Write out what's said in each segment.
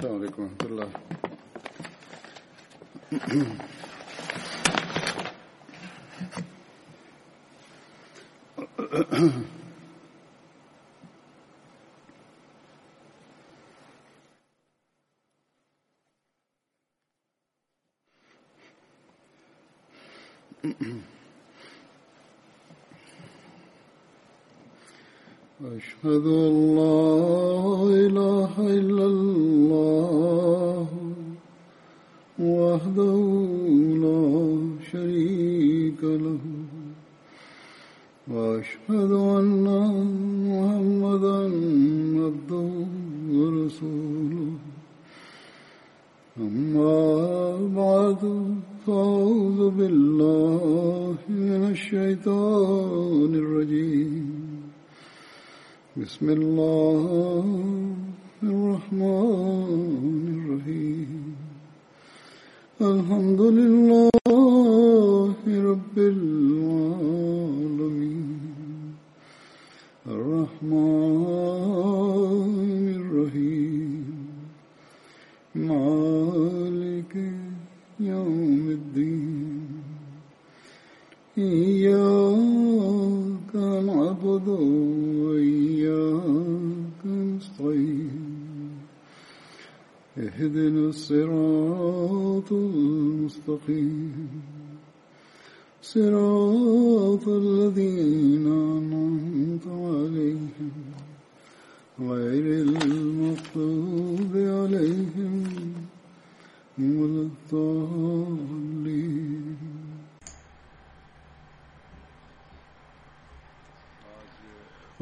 السلام عليكم ورحمة الله. أشهد لا بسم الله.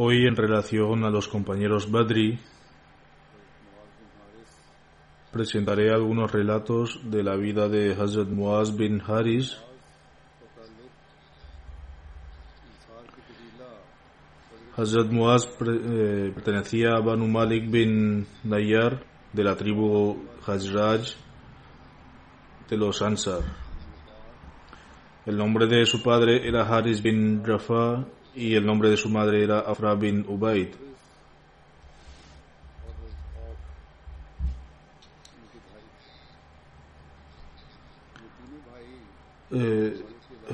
Hoy en relación a los compañeros Badri, presentaré algunos relatos de la vida de Hazrat Muaz bin Haris, Hazrat Muaz eh, pertenecía a Banu Malik bin Nayyar de la tribu Hajraj de los Ansar. El nombre de su padre era Haris bin Rafa y el nombre de su madre era Afra bin Ubaid. Eh,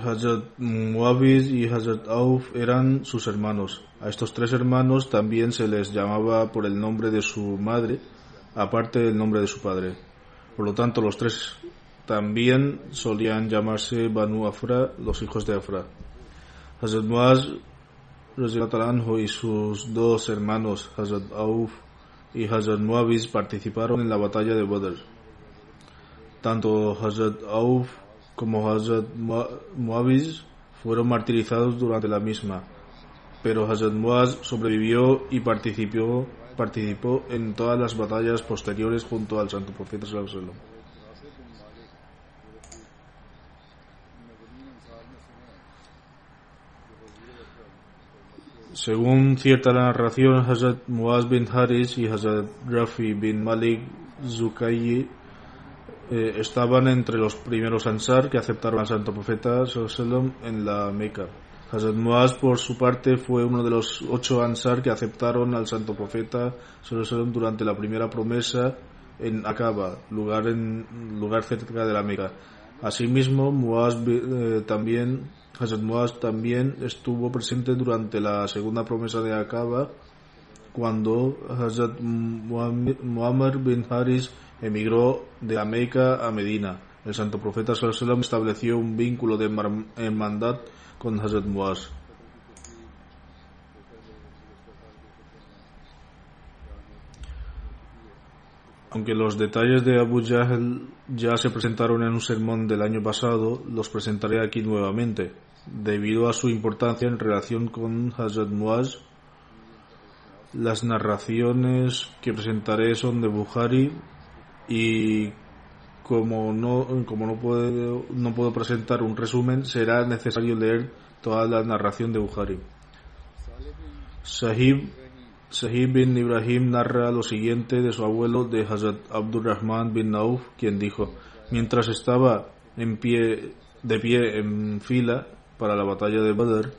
Hazrat Muawiz y Hazrat Auf eran sus hermanos. A estos tres hermanos también se les llamaba por el nombre de su madre, aparte del nombre de su padre. Por lo tanto, los tres también solían llamarse Banu Afra, los hijos de Afra. Hazrat Muaz y sus dos hermanos, Hazrat Auf y Hazrat Muawiz, participaron en la batalla de Badr. Tanto Hazrat Auf como Hazrat Mua- Muawiz fueron martirizados durante la misma, pero Hazrat Muaz sobrevivió y participó, participó en todas las batallas posteriores junto al Santo Profeta sallallahu Según cierta narración, Hazrat Muaz bin Haris y Hazrat Rafi bin Malik Zukayi eh, estaban entre los primeros Ansar que aceptaron al Santo Profeta en la Meca. Hazrat Muaz, por su parte, fue uno de los ocho Ansar que aceptaron al Santo Profeta durante la primera promesa en Aqaba, lugar, en, lugar cerca de la Meca. Asimismo, Muaz eh, también, Hazrat Muaz también estuvo presente durante la segunda promesa de Aqaba, cuando Hazrat Muam- Muammar bin Haris emigró de la a Medina. El santo profeta sallallahu estableció un vínculo de hermandad con Hazrat Muaz. Aunque los detalles de Abu Jahl ya se presentaron en un sermón del año pasado, los presentaré aquí nuevamente, debido a su importancia en relación con Hazrat Muaz. Las narraciones que presentaré son de Bukhari y como no, como no puedo, no puedo presentar un resumen, será necesario leer toda la narración de Bukhari. Sahib, Sahib bin Ibrahim narra lo siguiente de su abuelo de Hazrat Abdurrahman bin Nauf, quien dijo, mientras estaba en pie, de pie en fila para la batalla de Badr,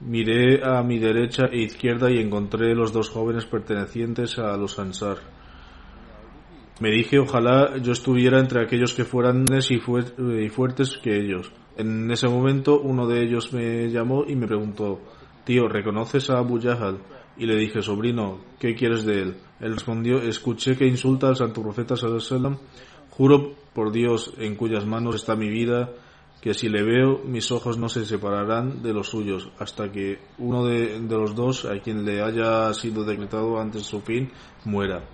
miré a mi derecha e izquierda y encontré los dos jóvenes pertenecientes a los Ansar. Me dije, ojalá yo estuviera entre aquellos que fueran y, y fuertes que ellos. En ese momento uno de ellos me llamó y me preguntó, tío, ¿reconoces a Abu Yahal? Y le dije, sobrino, ¿qué quieres de él? Él respondió, escuché que insulta al santo profeta sallallahu Juro por Dios en cuyas manos está mi vida, que si le veo, mis ojos no se separarán de los suyos, hasta que uno de, de los dos, a quien le haya sido decretado antes su fin, muera.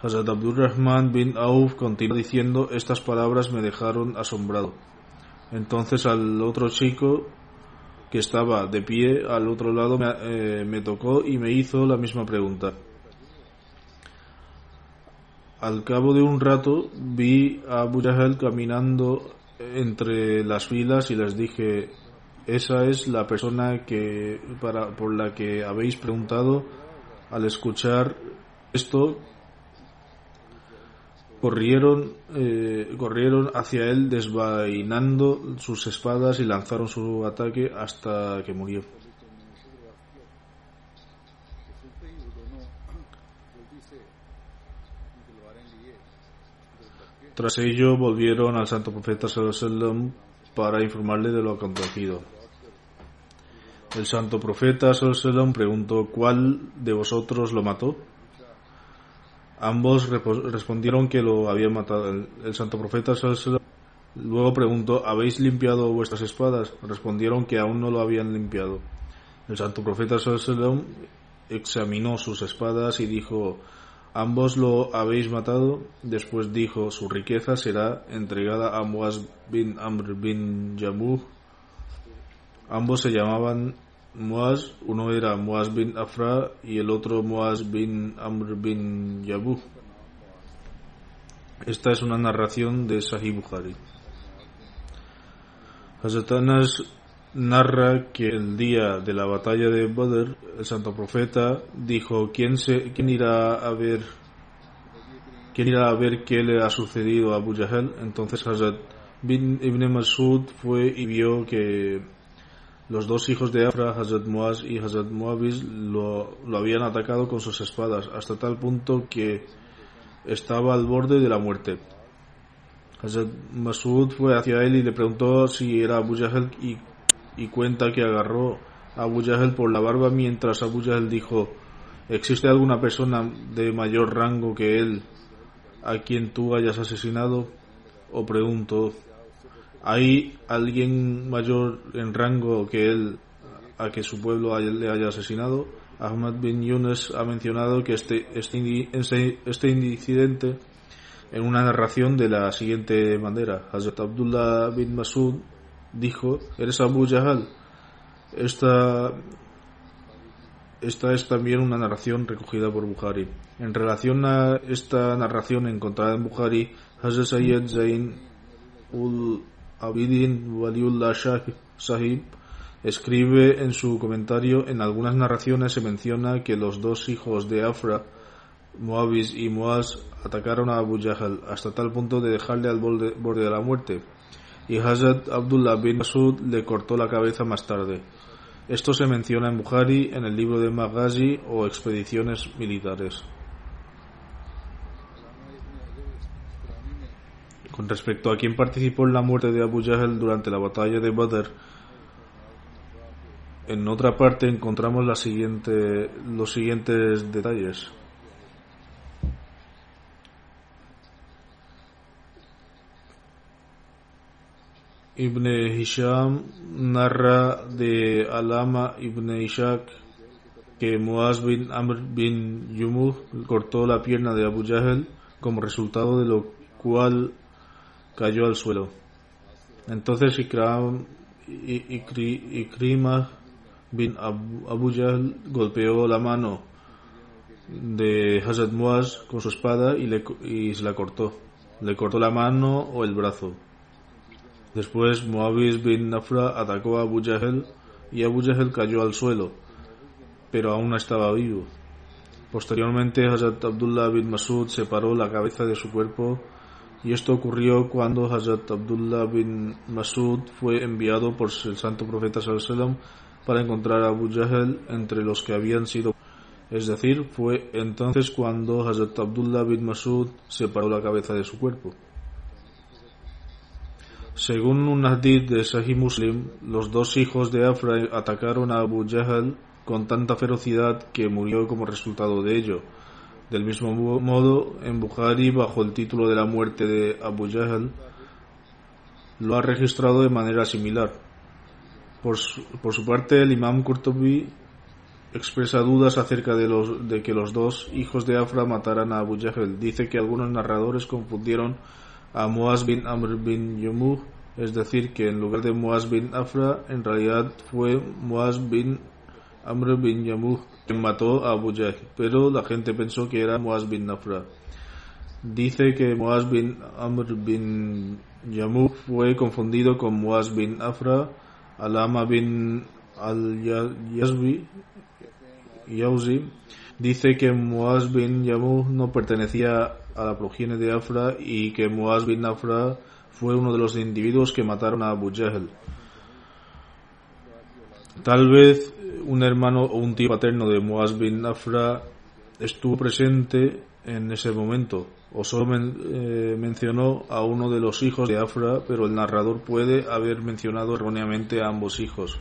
Hazrat Abdurrahman bin Auf continúa diciendo, estas palabras me dejaron asombrado. Entonces al otro chico que estaba de pie al otro lado me, eh, me tocó y me hizo la misma pregunta. Al cabo de un rato vi a Abu Jahl caminando entre las filas y les dije, esa es la persona que para por la que habéis preguntado al escuchar esto corrieron eh, corrieron hacia él desvainando sus espadas y lanzaron su ataque hasta que murió Tras ello volvieron al santo profeta sallallahu para informarle de lo acontecido. El santo profeta sallallahu preguntó ¿cuál de vosotros lo mató? Ambos respondieron que lo habían matado. El, santo profeta luego preguntó ¿habéis limpiado vuestras espadas? Respondieron que aún no lo habían limpiado. El santo profeta examinó sus espadas y dijo Ambos lo habéis matado. Después dijo, su riqueza será entregada a Muaz bin Amr bin Yamuh. Ambos se llamaban Muaz, uno era Muaz bin Afra y el otro Muaz bin Amr bin Yabuh. Esta es una narración de Sahih Bukhari narra que el día de la batalla de Badr, el santo profeta dijo, ¿quién, se, quién irá a ver quién irá a ver qué le ha sucedido a Abu Jahl? Entonces Hazrat bin Ibn Masud fue y vio que los dos hijos de Afra, Hazrat Muaz y Hazrat Muaviz, lo, lo habían atacado con sus espadas, hasta tal punto que estaba al borde de la muerte. Hazrat Masud fue hacia él y le preguntó si era Abu Jahl y cuenta que agarró a Abu Jahl por la barba mientras Abu Jahl dijo, ¿existe alguna persona de mayor rango que él a quien tú hayas asesinado? O pregunto, ¿hay alguien mayor en rango que él a que su pueblo le haya asesinado? Ahmad bin Yunus ha mencionado que este, este, este, este incidente en una narración de la siguiente manera. Hazrat Abdullah bin Masud dijo, eres Abu Jahal. Esta, esta es también una narración recogida por Bukhari. En relación a esta narración encontrada en Bukhari, Hazrat Sayyid Zain ul Abidin Waliullah Sahib escribe en su comentario, en algunas narraciones se menciona que los dos hijos de Afra, Muawiz y Muaz, atacaron a Abu Jahal hasta tal punto de dejarle al borde de la muerte y Hazrat Abdullah bin Masud le cortó la cabeza más tarde. Esto se menciona en Bukhari en el libro de Maghazi o expediciones militares. Con respecto a quién participó en la muerte de Abu Jahl durante la batalla de Badr, en otra parte encontramos los siguientes detalles. Ibn Hisham narra de Alama Ibn Ishaq que Muaz bin Amr bin Yumuh cortó la pierna de Abu Jahl como resultado de lo cual cayó al suelo. Entonces Ikram, Ikrima bin Abu Jahl golpeó la mano de Hazrat Muaz con su espada y, le, y se la cortó. Le cortó la mano o el brazo. Después Muawiz bin Nafra atacó a Abu Jahl y Abu Jahl cayó al suelo, pero aún estaba vivo. Posteriormente Hazrat Abdullah bin Masud separó la cabeza de su cuerpo y esto ocurrió cuando Hazrat Abdullah bin Masud fue enviado por el santo profeta Sallallahu para encontrar a Abu Jahl entre los que habían sido Es decir, fue entonces cuando Hazrat Abdullah bin Masud separó la cabeza de su cuerpo. Según un hadith de Sahih Muslim, los dos hijos de Afra atacaron a Abu Jahl con tanta ferocidad que murió como resultado de ello. Del mismo modo, en Bukhari, bajo el título de la muerte de Abu Jahl, lo ha registrado de manera similar. Por su, parte, el imam Qurtubi expresa dudas acerca de que los dos hijos de Afra mataran a Abu Jahl. Dice que algunos narradores confundieron a Muaz bin Amr bin Yumuh, es decir, que en lugar de Muaz bin Afra, en realidad fue Muaz bin Amr bin Yamuh quien mató a Abu Jahl, pero la gente pensó que era Muaz bin Afra. Dice que Muaz bin Amr bin Yamuh fue confundido con Muaz bin Afra, Alama bin al-Yazbi, dice que Muaz bin Yamuh no pertenecía a la progenie de Afra y que Muaz bin Afra fue uno de los individuos que mataron a Abu Jahl. Tal vez un hermano o un tío paterno de Muaz bin Afra estuvo presente en ese momento o solo eh, mencionó a uno de los hijos de Afra, pero el narrador puede haber mencionado erróneamente a ambos hijos.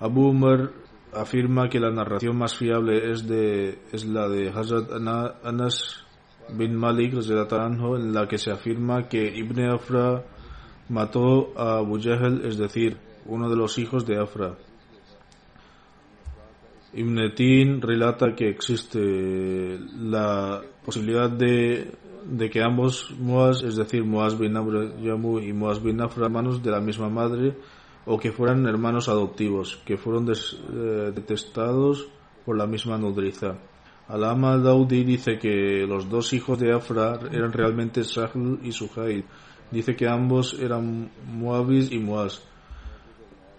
Abu Umar afirma que la narración más fiable es, la de Hazrat Anas bin Malik en la que se afirma que Ibn Afra mató a Abu es decir, uno de los hijos de Afra. Ibn relata que existe la posibilidad de, que ambos Muaz, es decir, Muaz bin Amr Yamu y Muaz bin Afra, hermanos de la misma madre, o que fueran hermanos adoptivos, que fueron eh, detestados por la misma nodriza. Alama Daudi dice que los dos hijos de Afra eran realmente Sahl y Suhail. Dice que ambos eran Muavis y Muaz.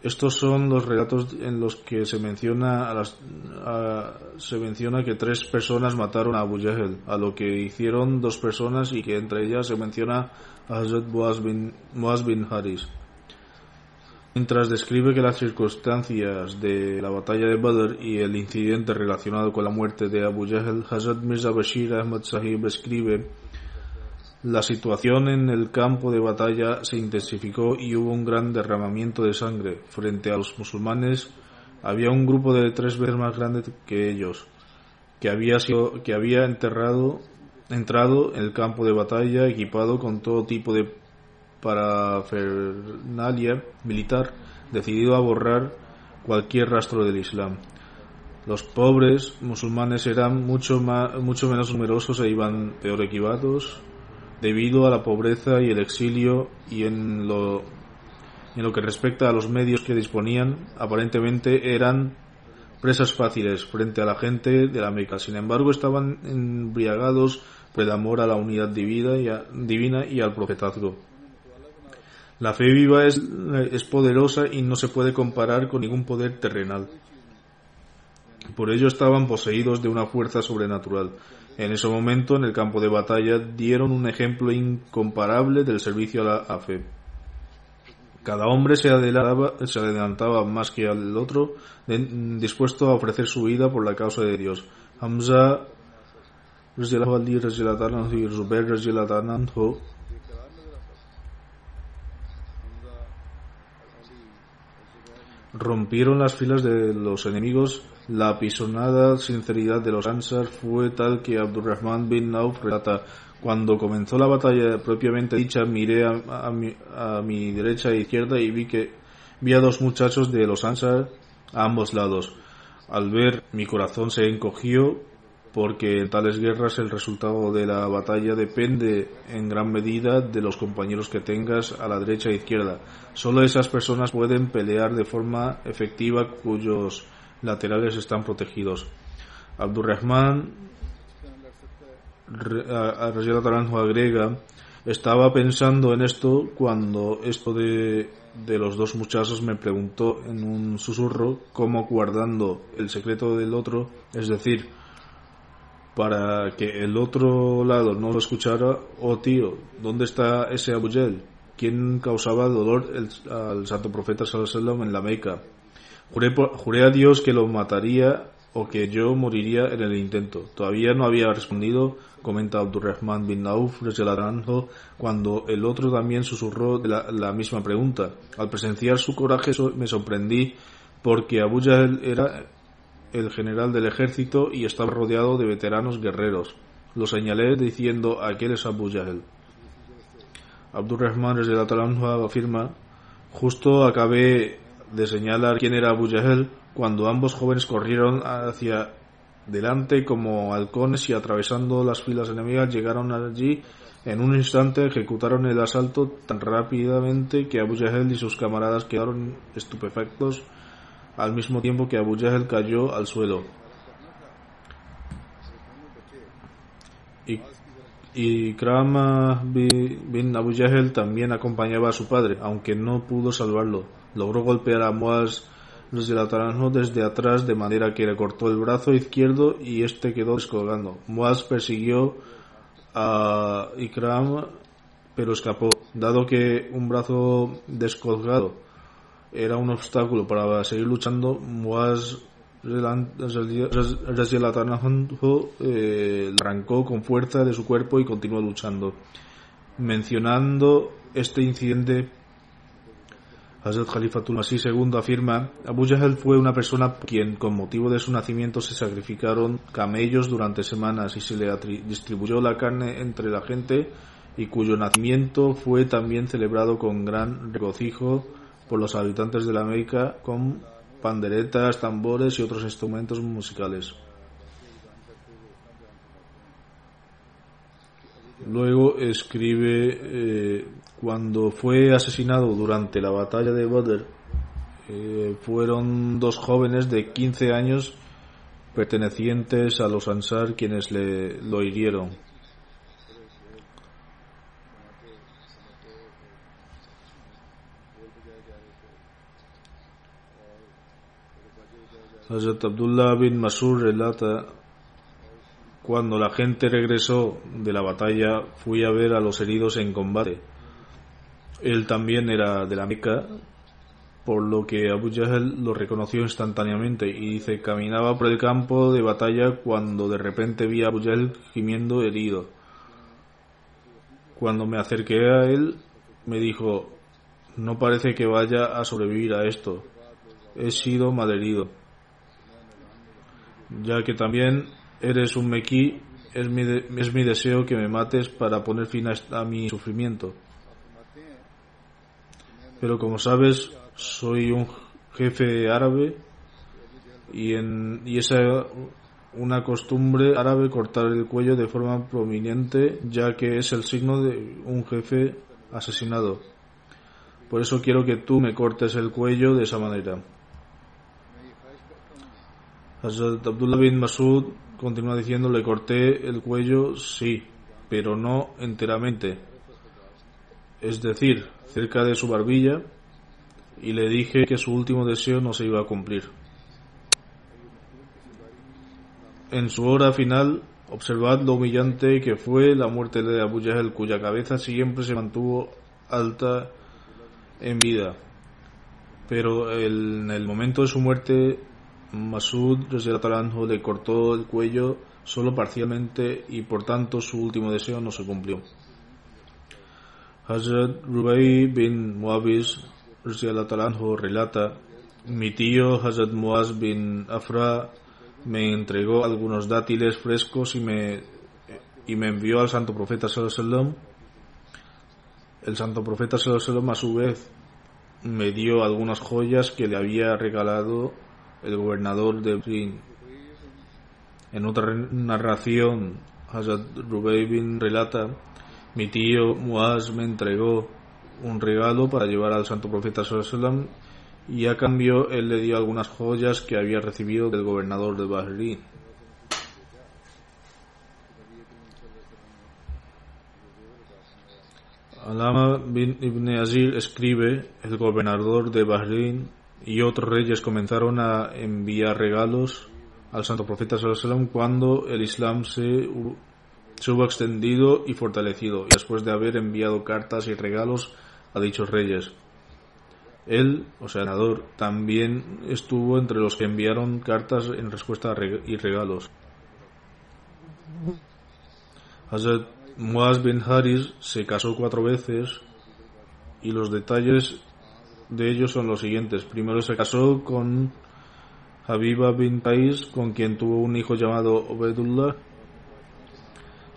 Estos son los relatos en los que se menciona a las, se menciona que tres personas mataron a Abu Jahl, a lo que hicieron dos personas y que entre ellas se menciona a Hazrat Muaz bin, Muaz bin Haris. Mientras describe que las circunstancias de la batalla de Badr y el incidente relacionado con la muerte de Abu Jahl, Hazrat Mirza Bashir Ahmad Sahib escribe la situación en el campo de batalla se intensificó y hubo un gran derramamiento de sangre. Frente a los musulmanes había un grupo de tres veces más grande que ellos, que había, sido, que había enterrado, entrado en el campo de batalla equipado con todo tipo de parafernalia militar decidido a borrar cualquier rastro del Islam. Los pobres musulmanes eran mucho, más, mucho menos numerosos e iban peor equipados debido a la pobreza y el exilio y en lo, en lo que respecta a los medios que disponían, aparentemente eran presas fáciles frente a la gente de la Meca. Sin embargo, estaban embriagados por el amor a la unidad divina y, al profetazgo. La fe viva es, es poderosa y no se puede comparar con ningún poder terrenal. Por ello estaban poseídos de una fuerza sobrenatural. En ese momento, en el campo de batalla, dieron un ejemplo incomparable del servicio a la fe. Cada hombre se adelantaba, se adelantaba más que al otro, dispuesto a ofrecer su vida por la causa de Dios. Hamza rompieron las filas de los enemigos. La apisonada sinceridad de los Ansar fue tal que Abdurrahman bin Nauf relata cuando comenzó la batalla propiamente dicha, miré a, mi, a, mi, derecha e izquierda y vi que vi a dos muchachos de los Ansar a ambos lados. Al ver mi corazón se encogió porque en tales guerras el resultado de la batalla depende en gran medida de los compañeros que tengas a la derecha e izquierda. Solo esas personas pueden pelear de forma efectiva cuyos laterales están protegidos. Abdurrahman agrega estaba pensando en esto cuando esto de, de los dos muchachos me preguntó en un susurro cómo guardando el secreto del otro, es decir, para que el otro lado no lo escuchara, oh tío, ¿dónde está ese Abu ¿Quién causaba dolor al santo profeta sallallahu en la Meca? Juré, juré, a Dios que lo mataría o que yo moriría en el intento. Todavía no había respondido, comenta Abdurrahman bin Nauf cuando el otro también susurró la, misma pregunta. Al presenciar su coraje me sorprendí porque Abu Jahl era el general del ejército y estaba rodeado de veteranos guerreros. Lo señalé diciendo aquel es Abu Jahl. Abdurrahman afirma justo acabé de señalar quién era Abu Jahl cuando ambos jóvenes corrieron hacia delante como halcones y atravesando las filas enemigas llegaron allí en un instante ejecutaron el asalto tan rápidamente que Abu Jahl y sus camaradas quedaron estupefactos al mismo tiempo que Abu Jahl cayó al suelo. Y, y bin Abu también acompañaba a su padre, aunque no pudo salvarlo. Logró golpear a desde la desde atrás de manera que le cortó el brazo izquierdo y este quedó descolgando. Muaz persiguió a Ikram pero escapó, dado que un brazo descolgado era un obstáculo para seguir luchando, Muaz eh, arrancó con fuerza de su cuerpo y continuó luchando. Mencionando este incidente, Hazrat Khalifatul Masih II afirma, Abu Jahl fue una persona quien con motivo de su nacimiento se sacrificaron camellos durante semanas y se le distribuyó la carne entre la gente y cuyo nacimiento fue también celebrado con gran regocijo por los habitantes de la América con panderetas, tambores y otros instrumentos musicales. Luego escribe, eh, cuando fue asesinado durante la batalla de Badr, eh, fueron dos jóvenes de 15 años pertenecientes a los Ansar quienes le, lo hirieron. Hazrat Abdullah bin Masur relata cuando la gente regresó de la batalla fui a ver a los heridos en combate. Él también era de la Meca, por lo que Abu Jahl lo reconoció instantáneamente y dice caminaba por el campo de batalla cuando de repente vi a Abu Jahl gimiendo herido. Cuando me acerqué a él me dijo no parece que vaya a sobrevivir a esto. He sido malherido. Ya que también eres un mequí, es mi, es mi deseo que me mates para poner fin a, mi sufrimiento. Pero como sabes, soy un jefe árabe y, en, y es una costumbre árabe cortar el cuello de forma prominente, ya que es el signo de un jefe asesinado. Por eso quiero que tú me cortes el cuello de esa manera. Hazrat Abdullah bin Masud continúa diciendo, le corté el cuello, sí, pero no enteramente. Es decir, cerca de su barbilla, y le dije que su último deseo no se iba a cumplir. En su hora final, observad lo humillante que fue la muerte de Abu Jahl, cuya cabeza siempre se mantuvo alta en vida. Pero en el momento de su muerte Masud le cortó el cuello solo parcialmente y por tanto su último deseo no se cumplió. Hazrat Rubai bin Muawiz relata, mi tío Hazrat Muaz bin Afra me entregó algunos dátiles frescos y me, y me envió al santo profeta sallallahu El santo profeta sallallahu a su vez me dio algunas joyas que le había regalado el gobernador de Brin. En otra narración, Hazrat Rubaybin relata, mi tío Muaz me entregó un regalo para llevar al santo profeta Sallallahu y a cambio él le dio algunas joyas que había recibido del gobernador de Bahrein. Alama bin Ibn Azir escribe, el gobernador de Bahrein y otros reyes comenzaron a enviar regalos al santo profeta cuando el Islam se, se hubo extendido y fortalecido y después de haber enviado cartas y regalos a dichos reyes. Él, o sea, senador, también estuvo entre los que enviaron cartas en respuesta a y regalos. Hazrat Muaz bin Haris se casó cuatro veces y los detalles de ellos son los siguientes. Primero se casó con Habiba bin Qais, con quien tuvo un hijo llamado Obedullah.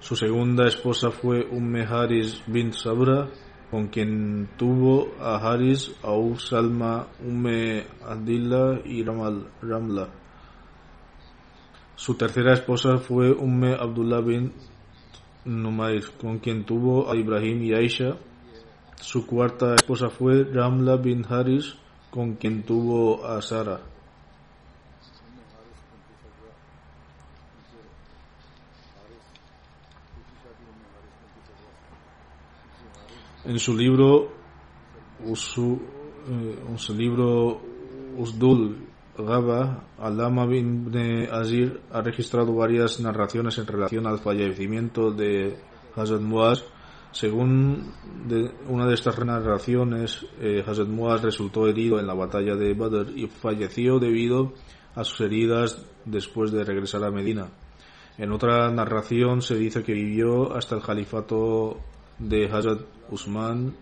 Su segunda esposa fue Umme Haris bin Sabra, con quien tuvo a Haris, Aur Salma, Umme Adillah y Ramal, Ramla. Su tercera esposa fue Umme Abdullah bin Numair, con quien tuvo a Ibrahim y Aisha. Su cuarta esposa fue Ramla bin Haris, con quien tuvo a Sara. En su libro, Usu- eh, en su libro Usdul Gaba, Alama bin Azir ha registrado varias narraciones en relación al fallecimiento de Hazrat Muaz. Según una de estas narraciones, eh, Hazrat Muaz resultó herido en la batalla de Badr y falleció debido a sus heridas después de regresar a Medina. En otra narración se dice que vivió hasta el califato de Hazrat Usman,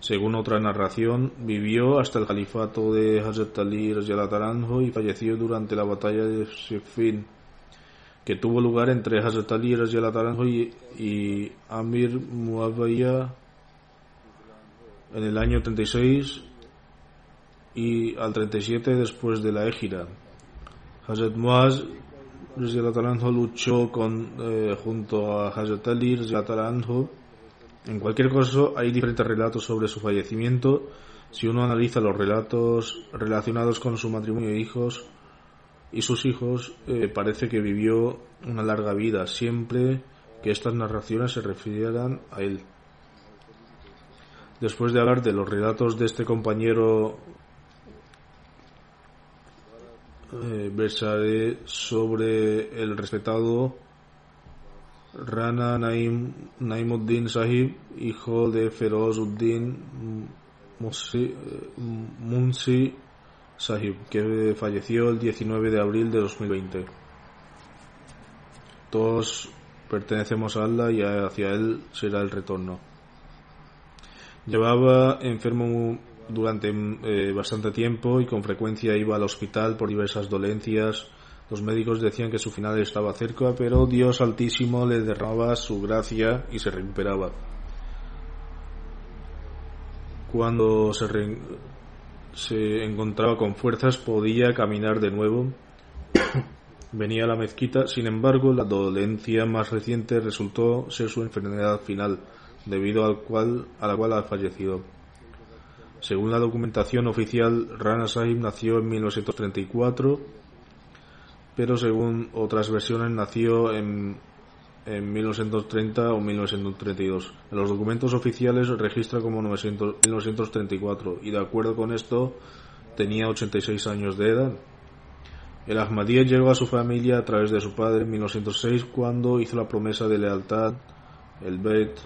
según otra narración, vivió hasta el califato de Hazrat Ali y falleció durante la batalla de Siffin, que tuvo lugar entre Hazrat Ali ta'ala anhu, y, y Amir Muawiyah en el año 36 y al 37 después de la Égira. Hazrat Muaz luchó con, eh, junto a Hazrat Ali. En cualquier caso, hay diferentes relatos sobre su fallecimiento. Si uno analiza los relatos relacionados con su matrimonio e hijos y sus hijos, eh, parece que vivió una larga vida, siempre que estas narraciones se refirieran a él. Después de hablar de los relatos de este compañero, eh, versaré sobre el respetado Rana Naim, Naimuddin Sahib, hijo de Ferozuddin Musi- eh, Munsi Sahib, que falleció el 19 de abril de 2020. Todos pertenecemos a Allah y hacia Él será el retorno. Llevaba enfermo durante eh, bastante tiempo y con frecuencia iba al hospital por diversas dolencias. Los médicos decían que su final estaba cerca, pero Dios Altísimo le derramaba su gracia y se recuperaba. Cuando se, re- se encontraba con fuerzas podía caminar de nuevo. Venía a la mezquita, sin embargo, la dolencia más reciente resultó ser su enfermedad final, debido al cual, a la cual ha fallecido. Según la documentación oficial, Rana Sahib nació en 1934, pero según otras versiones nació en, en 1930 o 1932. En los documentos oficiales registra como 900 1934 y de acuerdo con esto tenía 86 años de edad. El Ahmadiyya llegó a su familia a través de su padre en 1906 cuando hizo la promesa de lealtad, el Beit,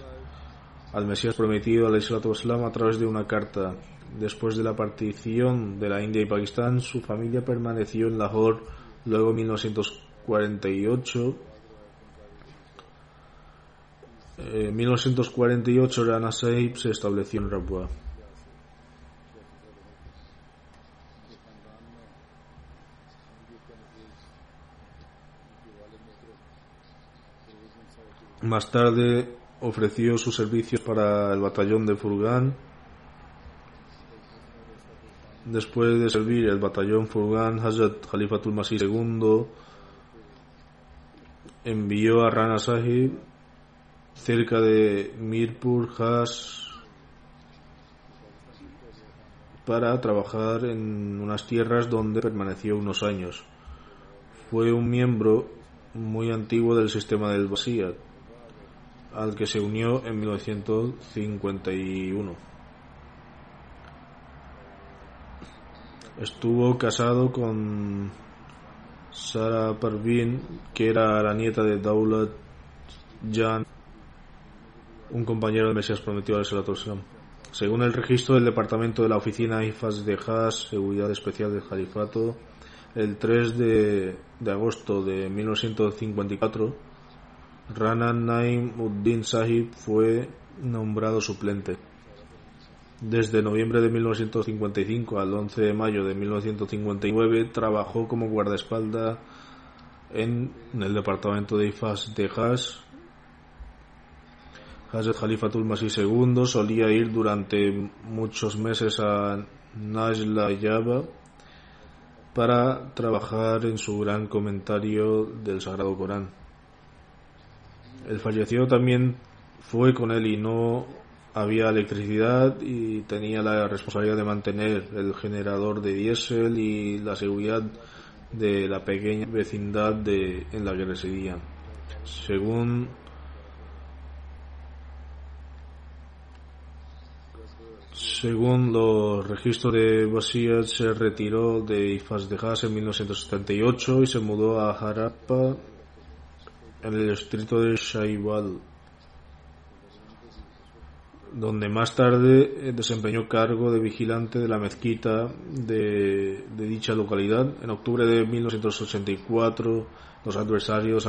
al Mesías prometido al Islam a través de una carta. Después de la partición de la India y Pakistán, su familia permaneció en Lahore. Luego, en 1948, eh, en 1948 Rana Sahib se estableció en Rabwa. Más tarde ofreció sus servicios para el batallón de Furgan. Después de servir el batallón Furgan, Hazrat Khalifatul Masih II envió a Rana Sahib cerca de Mirpur Khas para trabajar en unas tierras donde permaneció unos años. Fue un miembro muy antiguo del sistema del Basiyat, al que se unió en 1951. Estuvo casado con Sara Parvin, que era la nieta de Daulat Jan, un compañero del Mesías prometido al Islam. Según el registro del departamento de la oficina IFAS de Haas, Seguridad Especial del Califato, el 3 de, de agosto de 1954, Rana Naim Uddin Sahib fue nombrado suplente. Desde noviembre de 1955 al 11 de mayo de 1959 trabajó como guardaespaldas en, el departamento de IFAS de Haas Hazrat Khalifatul Masih II solía ir durante muchos meses a Najla Yaba para trabajar en su gran comentario del Sagrado Corán. El fallecido también fue con él y no había electricidad y tenía la responsabilidad de mantener el generador de diésel y la seguridad de la pequeña vecindad de, en la que residía. Según Según los registros de Basiyat, se retiró de Haas en 1978 y se mudó a Harappa, en el distrito de Shaibal, donde más tarde eh, desempeñó cargo de vigilante de la mezquita de, dicha localidad. En octubre de 1984, los adversarios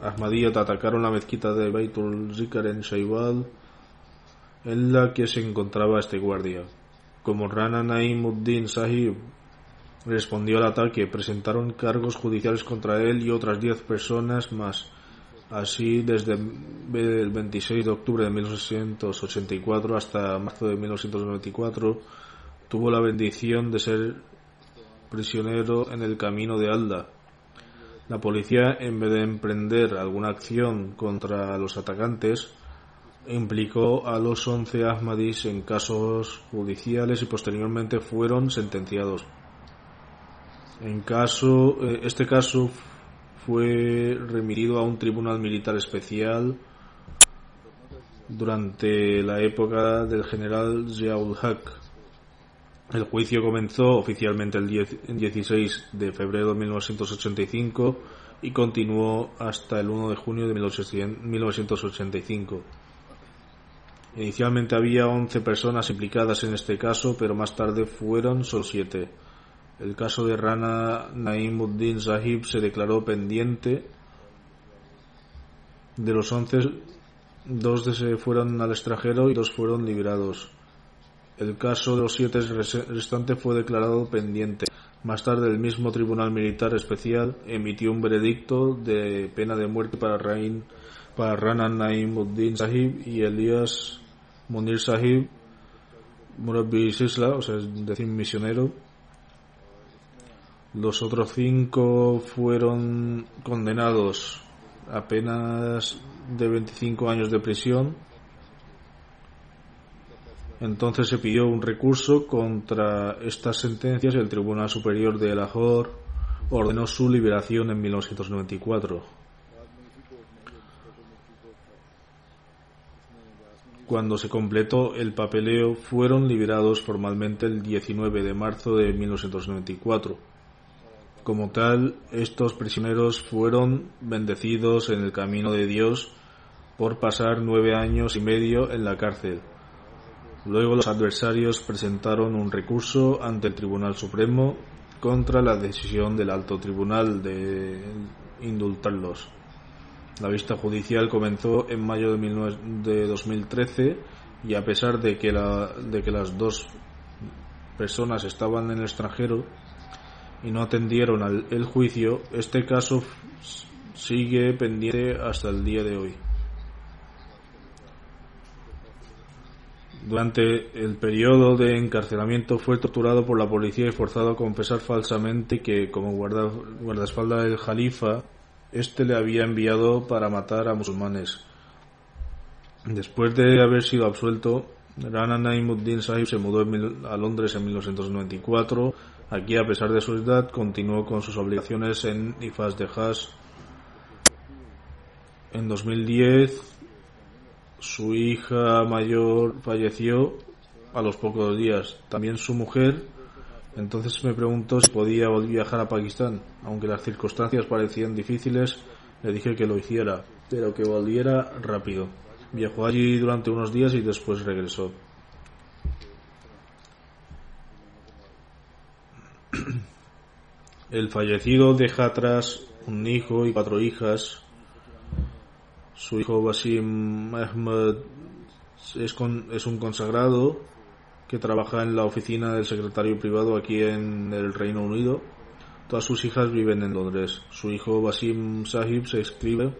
Ahmadiyyat atacaron la mezquita de Baitul Zikr en Shaibal en la que se encontraba este guardia. Como Rana Naimuddin Sahib respondió al ataque, presentaron cargos judiciales contra él y otras diez personas más. Así, desde el 26 de octubre de 1984 hasta marzo de 1994, tuvo la bendición de ser prisionero en el camino de Alda. La policía, en vez de emprender alguna acción contra los atacantes, implicó a los 11 Ahmadis en casos judiciales y posteriormente fueron sentenciados. En caso, eh, este caso fue remitido a un tribunal militar especial durante la época del general Ziaul Haq. El juicio comenzó oficialmente el 16 de febrero de 1985 y continuó hasta el 1 de junio de 1985. Inicialmente había 11 personas implicadas en este caso, pero más tarde fueron solo 7. El caso de Rana Naimuddin Sahib se declaró pendiente. De los 11, dos se fueron al extranjero y dos fueron liberados. El caso de los siete restantes fue declarado pendiente. Más tarde, el mismo Tribunal Militar Especial emitió un veredicto de pena de muerte para, Rain, para Rana Naimuddin Sahib y Elias Munir Sahib, Murabbi Sisla, o sea, es decir, misionero. Los otros cinco fueron condenados a penas de 25 años de prisión. Entonces se pidió un recurso contra estas sentencias y el Tribunal Superior de Lahore ordenó su liberación en 1994. Cuando se completó el papeleo, fueron liberados formalmente el 19 de marzo de 1994. Como tal, estos prisioneros fueron bendecidos en el camino de Dios por pasar nueve años y medio en la cárcel. Luego los adversarios presentaron un recurso ante el Tribunal Supremo contra la decisión del Alto Tribunal de indultarlos. La vista judicial comenzó en mayo de 2013 y a pesar de que, la, de que las dos personas estaban en el extranjero y no atendieron al el juicio, este caso sigue pendiente hasta el día de hoy. Durante el periodo de encarcelamiento fue torturado por la policía y forzado a confesar falsamente que como guarda, guardaespaldas del Jalifa este le había enviado para matar a musulmanes. Después de haber sido absuelto, Rana Naimuddin Sahib se mudó a Londres en 1994. Aquí, a pesar de su edad, continuó con sus obligaciones en Ifas de Haas. En 2010, su hija mayor falleció a los pocos días. También su mujer entonces me preguntó si podía viajar a Pakistán. Aunque las circunstancias parecían difíciles, le dije que lo hiciera, pero que volviera rápido. Viajó allí durante unos días y después regresó. El fallecido deja atrás un hijo y cuatro hijas. Su hijo Basim Ahmed es, es un consagrado que trabaja en la oficina del secretario privado aquí en el Reino Unido. Todas sus hijas viven en Londres. Su hijo Basim Sahib se escribe.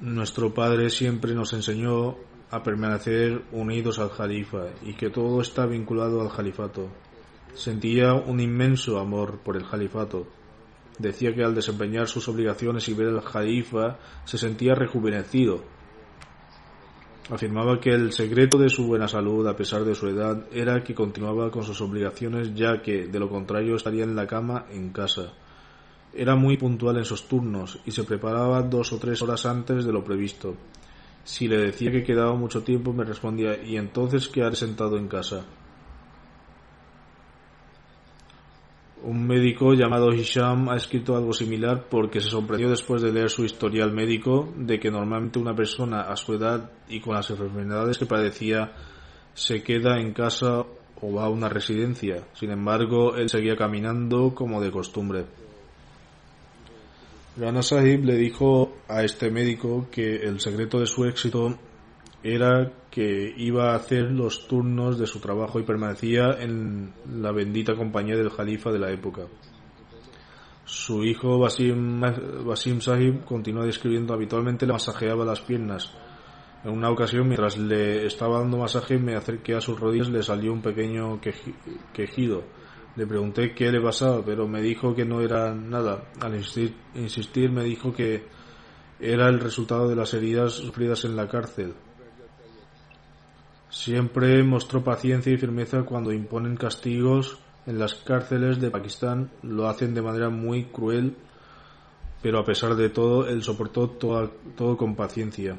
Nuestro padre siempre nos enseñó a permanecer unidos al califa y que todo está vinculado al califato. Sentía un inmenso amor por el califato. Decía que al desempeñar sus obligaciones y ver al califa se sentía rejuvenecido. Afirmaba que el secreto de su buena salud, a pesar de su edad, era que continuaba con sus obligaciones ya que, de lo contrario, estaría en la cama en casa. Era muy puntual en sus turnos y se preparaba dos o tres horas antes de lo previsto. Si le decía que quedaba mucho tiempo, me respondía ¿y entonces qué haré sentado en casa? Un médico llamado Hisham ha escrito algo similar porque se sorprendió después de leer su historial médico de que normalmente una persona a su edad y con las enfermedades que padecía se queda en casa o va a una residencia. Sin embargo, él seguía caminando como de costumbre. Rana Sahib le dijo a este médico que el secreto de su éxito era que iba a hacer los turnos de su trabajo y permanecía en la bendita compañía del califa de la época. Su hijo Basim, Sahib continúa describiendo habitualmente le masajeaba las piernas. En una ocasión, mientras le estaba dando masaje, me acerqué a sus rodillas, le salió un pequeño queji- quejido. Le pregunté qué le pasaba, pero me dijo que no era nada. Al insistir me dijo que era el resultado de las heridas sufridas en la cárcel. Siempre mostró paciencia y firmeza cuando imponen castigos en las cárceles de Pakistán. Lo hacen de manera muy cruel, pero a pesar de todo, él soportó todo con paciencia.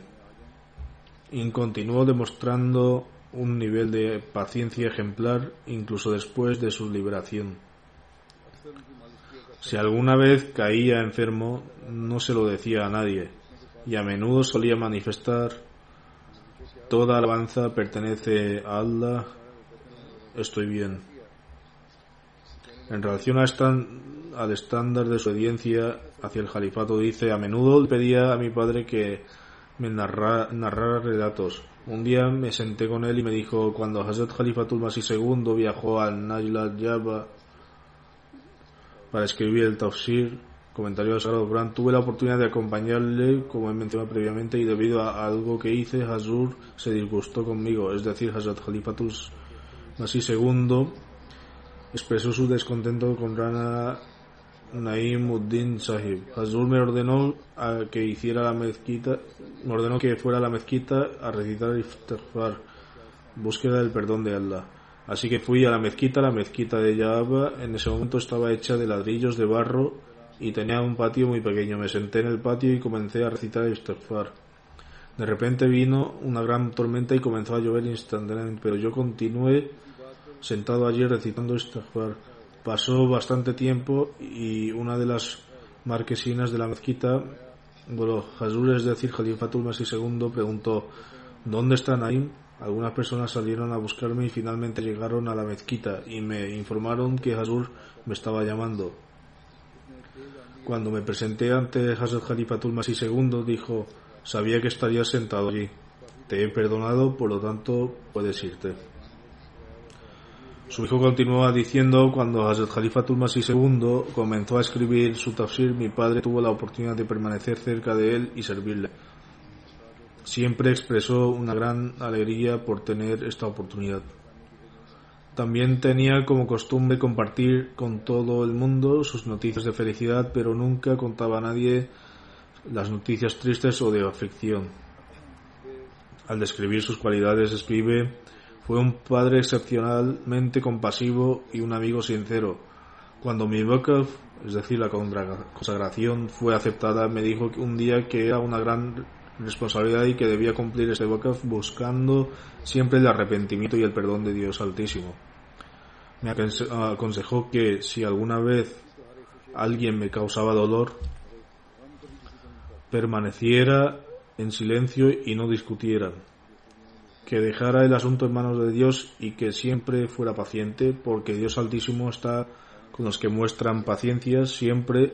Y continuó demostrando un nivel de paciencia ejemplar incluso después de su liberación. Si alguna vez caía enfermo, no se lo decía a nadie, y a menudo solía manifestar Toda alabanza pertenece a Allah. Estoy bien. En relación a al estándar de su obediencia hacia el califato, dice: A menudo le pedía a mi padre que me narra- narrara relatos. Un día me senté con él y me dijo: Cuando Hazrat Khalifatul Masih II viajó al Najla Jabba para escribir el Tafsir, comentario de Sagrado Corán, tuve la oportunidad de acompañarle, como he mencionado previamente, y debido a algo que hice, Hazur se disgustó conmigo, es decir, Hazrat Khalifatul Masih II expresó su descontento con Rana Naimuddin Sahib. Hazur me ordenó a que hiciera la mezquita, me ordenó que fuera a la mezquita a recitar istighfar, búsqueda del perdón de Allah. Así que fui a la mezquita, la mezquita de Yaba, en ese momento estaba hecha de ladrillos de barro y tenía un patio muy pequeño. Me senté en el patio y comencé a recitar el istighfar. De repente vino una gran tormenta y comenzó a llover instantáneamente, pero yo continué sentado allí recitando istighfar. Pasó bastante tiempo y una de las marquesinas de la mezquita, bueno, Hazur, es decir, Khalifatul Masih II, preguntó ¿Dónde está Naim? Algunas personas salieron a buscarme y finalmente llegaron a la mezquita y me informaron que Hazur me estaba llamando. Cuando me presenté ante Hazrat Khalifatul Masih II, dijo, sabía que estarías sentado allí. Te he perdonado, por lo tanto, puedes irte. Su hijo continúa diciendo, cuando Hazrat Khalifatul Masih II comenzó a escribir su tafsir, mi padre tuvo la oportunidad de permanecer cerca de él y servirle. Siempre expresó una gran alegría por tener esta oportunidad. También tenía como costumbre compartir con todo el mundo sus noticias de felicidad, pero nunca contaba a nadie las noticias tristes o de aflicción. Al describir sus cualidades escribe fue un padre excepcionalmente compasivo y un amigo sincero. Cuando mi wakaf, es decir, la consagración, fue aceptada, me dijo un día que era una gran responsabilidad y que debía cumplir este wakaf buscando siempre el arrepentimiento y el perdón de Dios Altísimo. Me aconsejó que si alguna vez alguien me causaba dolor, permaneciera en silencio y no discutiera que dejara el asunto en manos de Dios y que siempre fuera paciente, porque Dios Altísimo está con los que muestran paciencia, siempre,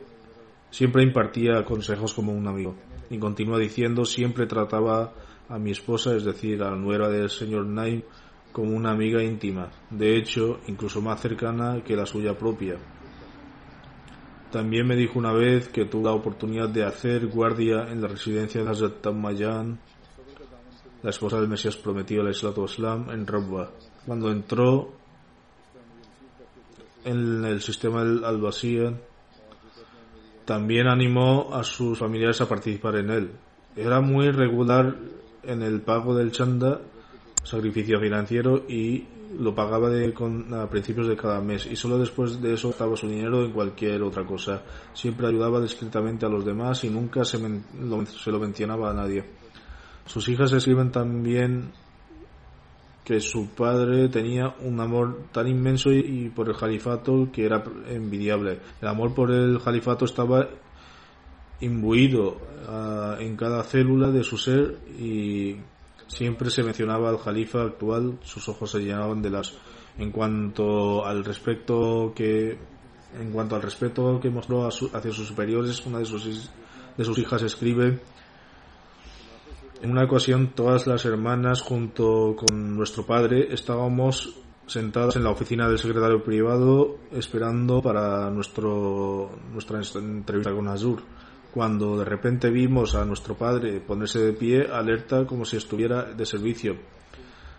siempre impartía consejos como un amigo. Y continúa diciendo, siempre trataba a mi esposa, es decir, a la nuera del señor Naim, como una amiga íntima, de hecho, incluso más cercana que la suya propia. También me dijo una vez que tuvo la oportunidad de hacer guardia en la residencia de Hazrat Tamayan, la esposa del Mesías prometido al Islam, en Rabba. Cuando entró en el sistema del al también animó a sus familiares a participar en él. Era muy regular en el pago del chanda, sacrificio financiero, y lo pagaba de, con, a principios de cada mes y solo después de eso gastaba su dinero en cualquier otra cosa. Siempre ayudaba discretamente a los demás y nunca se, lo, se lo mencionaba a nadie. Sus hijas escriben también que su padre tenía un amor tan inmenso y, por el califato que era envidiable. El amor por el califato estaba imbuido ah, en cada célula de su ser y Siempre se mencionaba al califa actual, sus ojos se llenaban de las. En cuanto al respecto que, en cuanto al respeto que mostró hacia sus superiores, una de sus, de sus hijas escribe. En una ocasión, todas las hermanas, junto con nuestro padre, estábamos sentadas en la oficina del secretario privado esperando para nuestro, nuestra entrevista con Azur cuando de repente vimos a nuestro padre ponerse de pie, alerta como si estuviera de servicio.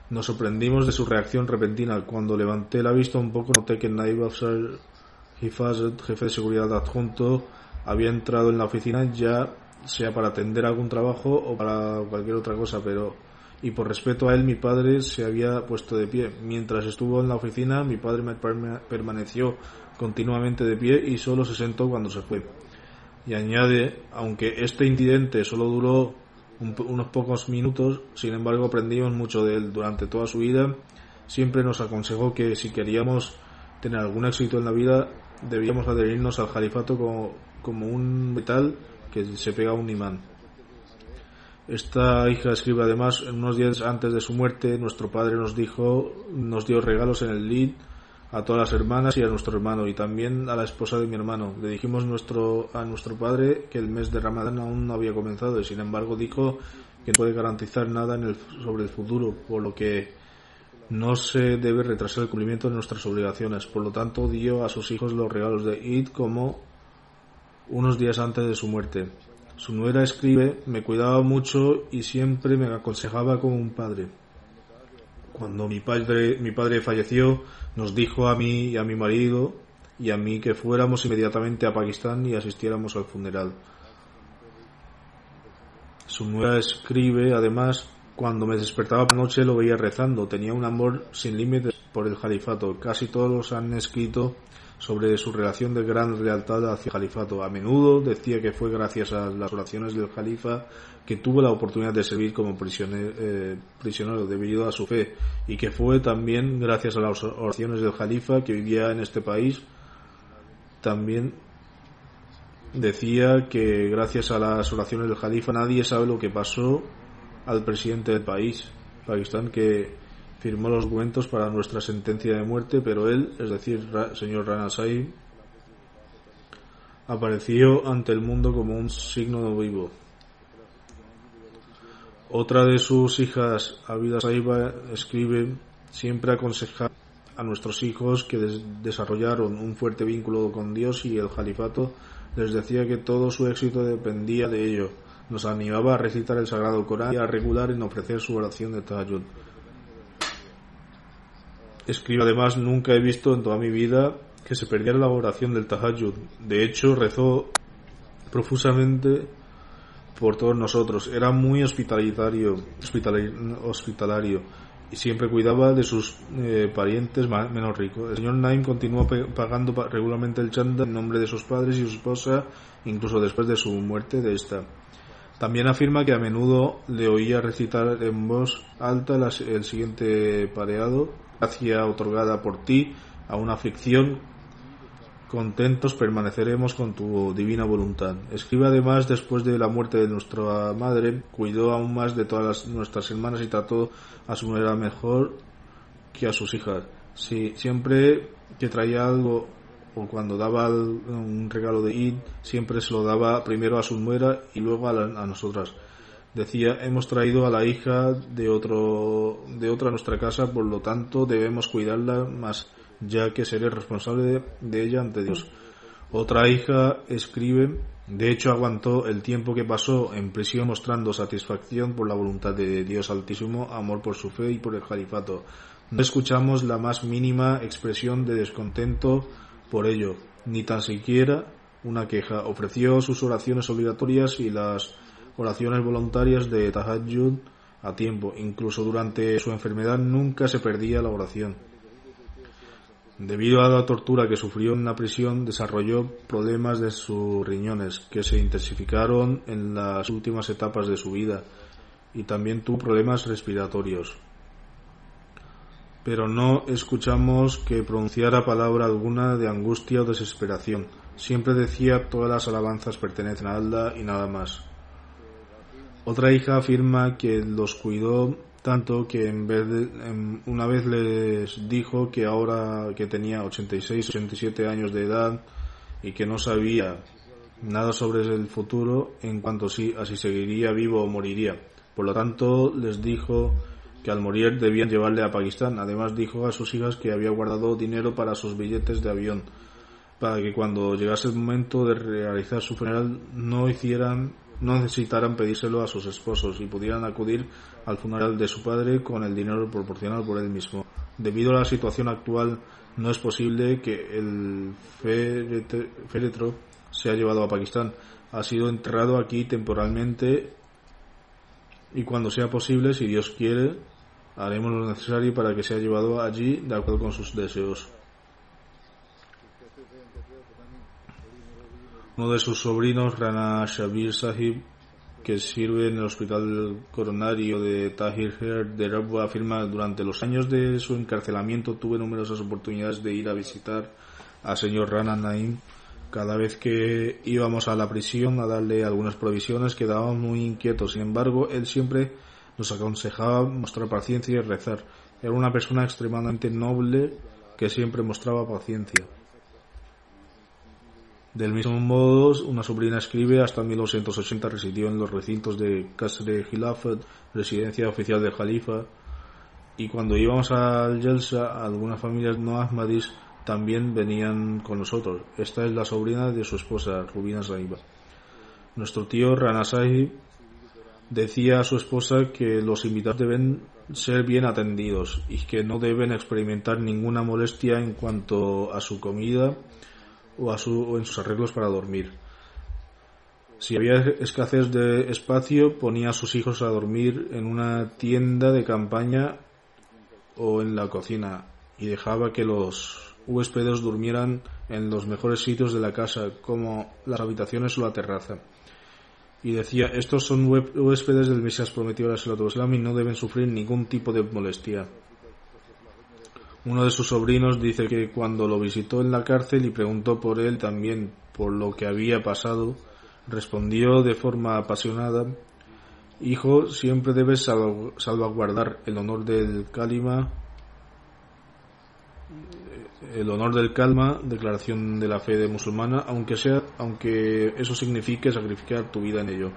Nos sorprendimos de su reacción repentina. Cuando levanté la vista un poco, noté que Afsar Hifazet, jefe de seguridad adjunto, había entrado en la oficina ya sea para atender algún trabajo o para cualquier otra cosa, pero y por respeto a él mi padre se había puesto de pie. Mientras estuvo en la oficina, mi padre permaneció continuamente de pie y solo se sentó cuando se fue y añade, aunque este incidente solo duró unos pocos minutos, sin embargo aprendimos mucho de él durante toda su vida. Siempre nos aconsejó que si queríamos tener algún éxito en la vida, debíamos adherirnos al califato como, como un metal que se pega a un imán. Esta hija escribe además, unos días antes de su muerte, nuestro padre nos dijo, nos dio regalos en el lead a todas las hermanas y a nuestro hermano y también a la esposa de mi hermano. Le dijimos nuestro, a nuestro padre que el mes de Ramadán aún no había comenzado y sin embargo dijo que no puede garantizar nada en el, sobre el futuro, por lo que no se debe retrasar el cumplimiento de nuestras obligaciones. Por lo tanto, dio a sus hijos los regalos de Eid como unos días antes de su muerte. Su nuera escribe, me cuidaba mucho y siempre me aconsejaba como un padre. Cuando mi padre, mi padre falleció, nos dijo a mí y a mi marido y a mí que fuéramos inmediatamente a Pakistán y asistiéramos al funeral. Su nuera escribe, además, cuando me despertaba por la noche lo veía rezando, tenía un amor sin límites por el califato. Casi todos han escrito sobre su relación de gran lealtad hacia el califato. A menudo decía que fue gracias a las oraciones del califa que tuvo la oportunidad de servir como prisionero, eh, prisionero debido a su fe y que fue también gracias a las oraciones del califa que vivía en este país. También decía que gracias a las oraciones del califa nadie sabe lo que pasó al presidente del país, Pakistán, que firmó los documentos para nuestra sentencia de muerte, pero él, es decir, señor Rana apareció ante el mundo como un signo vivo. Otra de sus hijas, Abida Saiba, escribe siempre aconsejar a nuestros hijos que desarrollaron un fuerte vínculo con Dios y el califato, les decía que todo su éxito dependía de ello. Nos animaba a recitar el Sagrado Corán y a regular en ofrecer su oración de Tahajjud. Escribe además, nunca he visto en toda mi vida que se perdiera la oración del Tahajjud. De hecho, rezó profusamente por todos nosotros. Era muy hospitalitario, hospitalario, y siempre cuidaba de sus eh, parientes menos ricos. El señor Naim continuó pagando regularmente el chanda en nombre de sus padres y su esposa, incluso después de su muerte de esta. También afirma que a menudo le oía recitar en voz alta el siguiente pareado gracia otorgada por ti a una aflicción, contentos permaneceremos con tu divina voluntad. Escribe además, después de la muerte de nuestra madre, cuidó aún más de todas nuestras hermanas y trató a su manera mejor que a sus hijas. Sí, siempre que traía algo o cuando daba un regalo de Eid, siempre se lo daba primero a su nuera y luego a nosotras. Decía, hemos traído a la hija de otro, de otra nuestra casa, por lo tanto debemos cuidarla más, ya que seré responsable de, de ella ante Dios. Otra hija escribe, de hecho aguantó el tiempo que pasó en prisión mostrando satisfacción por la voluntad de Dios Altísimo, amor por su fe y por el califato. No escuchamos la más mínima expresión de descontento por ello, ni tan siquiera una queja. Ofreció sus oraciones obligatorias y las oraciones voluntarias de Tahajjud a tiempo. Incluso durante su enfermedad nunca se perdía la oración. Debido a la tortura que sufrió en la prisión, desarrolló problemas de sus riñones que se intensificaron en las últimas etapas de su vida y también tuvo problemas respiratorios. Pero no escuchamos que pronunciara palabra alguna de angustia o desesperación. Siempre decía todas las alabanzas pertenecen a Allah y nada más. Otra hija afirma que los cuidó tanto que en vez de, una vez les dijo que ahora que tenía 86 87 años de edad y que no sabía nada sobre el futuro en cuanto si así seguiría vivo o moriría. Por lo tanto, les dijo que al morir debían llevarle a Pakistán. Además dijo a sus hijas que había guardado dinero para sus billetes de avión, para que cuando llegase el momento de realizar su funeral no hicieran no necesitaran pedírselo a sus esposos y pudieran acudir al funeral de su padre con el dinero proporcionado por él mismo. Debido a la situación actual, no es posible que el féretro sea llevado a Pakistán. Ha sido enterrado aquí temporalmente y cuando sea posible, si Dios quiere, haremos lo necesario para que sea llevado allí de acuerdo con sus deseos. Uno de sus sobrinos, Rana Shabir Sahib, que sirve en el hospital coronario de Tahir de Rabwa, afirma durante los años de su encarcelamiento tuve numerosas oportunidades de ir a visitar al señor Rana Naim. Cada vez que íbamos a la prisión a darle algunas provisiones quedábamos muy inquietos. Sin embargo, él siempre nos aconsejaba mostrar paciencia y rezar. Era una persona extremadamente noble que siempre mostraba paciencia. Del mismo modo, una sobrina escribe, hasta 1980 residió en los recintos de Kasre Khilafat, residencia oficial del Jalifa, y cuando íbamos al Yelsa, algunas familias no ahmadis también venían con nosotros. Esta es la sobrina de su esposa, Rubina Saiba. Nuestro tío Rana Sahib decía a su esposa que los invitados deben ser bien atendidos y que no deben experimentar ninguna molestia en cuanto a su comida o, a su, en sus arreglos para dormir. Si había escasez de espacio, ponía a sus hijos a dormir en una tienda de campaña o en la cocina y dejaba que los huéspedes durmieran en los mejores sitios de la casa, como las habitaciones o la terraza. Y decía, estos son huéspedes del Mesías prometido a la y no deben sufrir ningún tipo de molestia. Uno de sus sobrinos dice que cuando lo visitó en la cárcel y preguntó por él también por lo que había pasado, respondió de forma apasionada, Hijo, siempre debes salvaguardar el honor del calima, el honor del calma, declaración de la fe de musulmana, aunque sea, aunque eso signifique sacrificar tu vida en ello.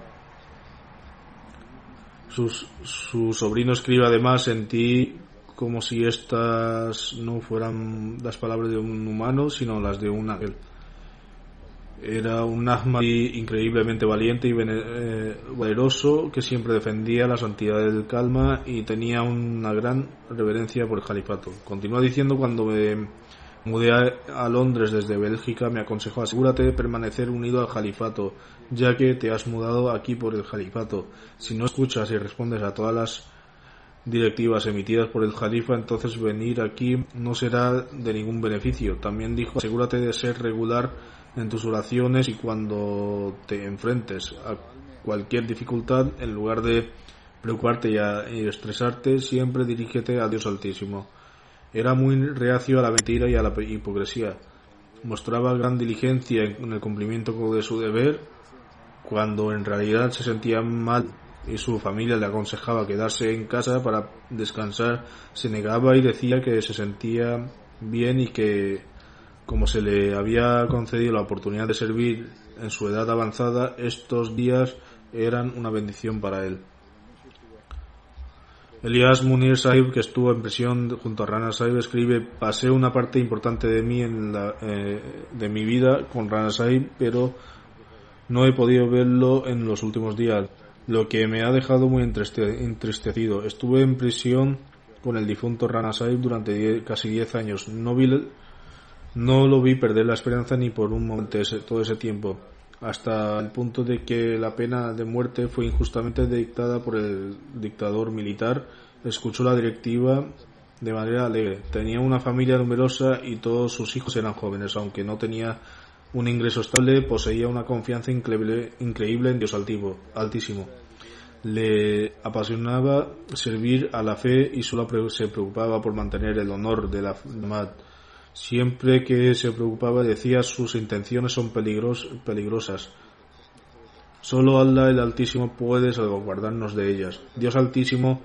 Su sobrino escribe además en ti como si estas no fueran las palabras de un humano, sino las de un ángel. Era un Ahmadi increíblemente valiente y eh, valeroso que siempre defendía la santidad del calma y tenía una gran reverencia por el califato. Continúa diciendo cuando me mudé a, Londres desde Bélgica me aconsejó asegúrate de permanecer unido al califato ya que te has mudado aquí por el califato. Si no escuchas y respondes a todas las directivas emitidas por el Jalifa, entonces venir aquí no será de ningún beneficio. También dijo, asegúrate de ser regular en tus oraciones y cuando te enfrentes a cualquier dificultad, en lugar de preocuparte y, estresarte, siempre dirígete a Dios Altísimo. Era muy reacio a la mentira y a la hipocresía. Mostraba gran diligencia en el cumplimiento de su deber cuando en realidad se sentía mal y su familia le aconsejaba quedarse en casa para descansar, se negaba y decía que se sentía bien y que como se le había concedido la oportunidad de servir en su edad avanzada, estos días eran una bendición para él. Elias Munir Sahib, que estuvo en prisión junto a Rana Sahib, escribe: Pasé una parte importante de mí en la, eh, de mi vida con Rana Sahib, pero no he podido verlo en los últimos días, lo que me ha dejado muy entristecido. Estuve en prisión con el difunto Rana durante casi 10 años. No, vi, no lo vi perder la esperanza ni por un momento ese, todo ese tiempo hasta el punto de que la pena de muerte fue injustamente dictada por el dictador militar, escuchó la directiva de manera alegre. Tenía una familia numerosa y todos sus hijos eran jóvenes, aunque no tenía un ingreso estable, poseía una confianza increíble, increíble en Dios altivo, altísimo. Le apasionaba servir a la fe y solo se preocupaba por mantener el honor de la Siempre que se preocupaba decía sus intenciones son peligros, peligrosas. Solo Allah el Altísimo puede salvaguardarnos de ellas. Dios Altísimo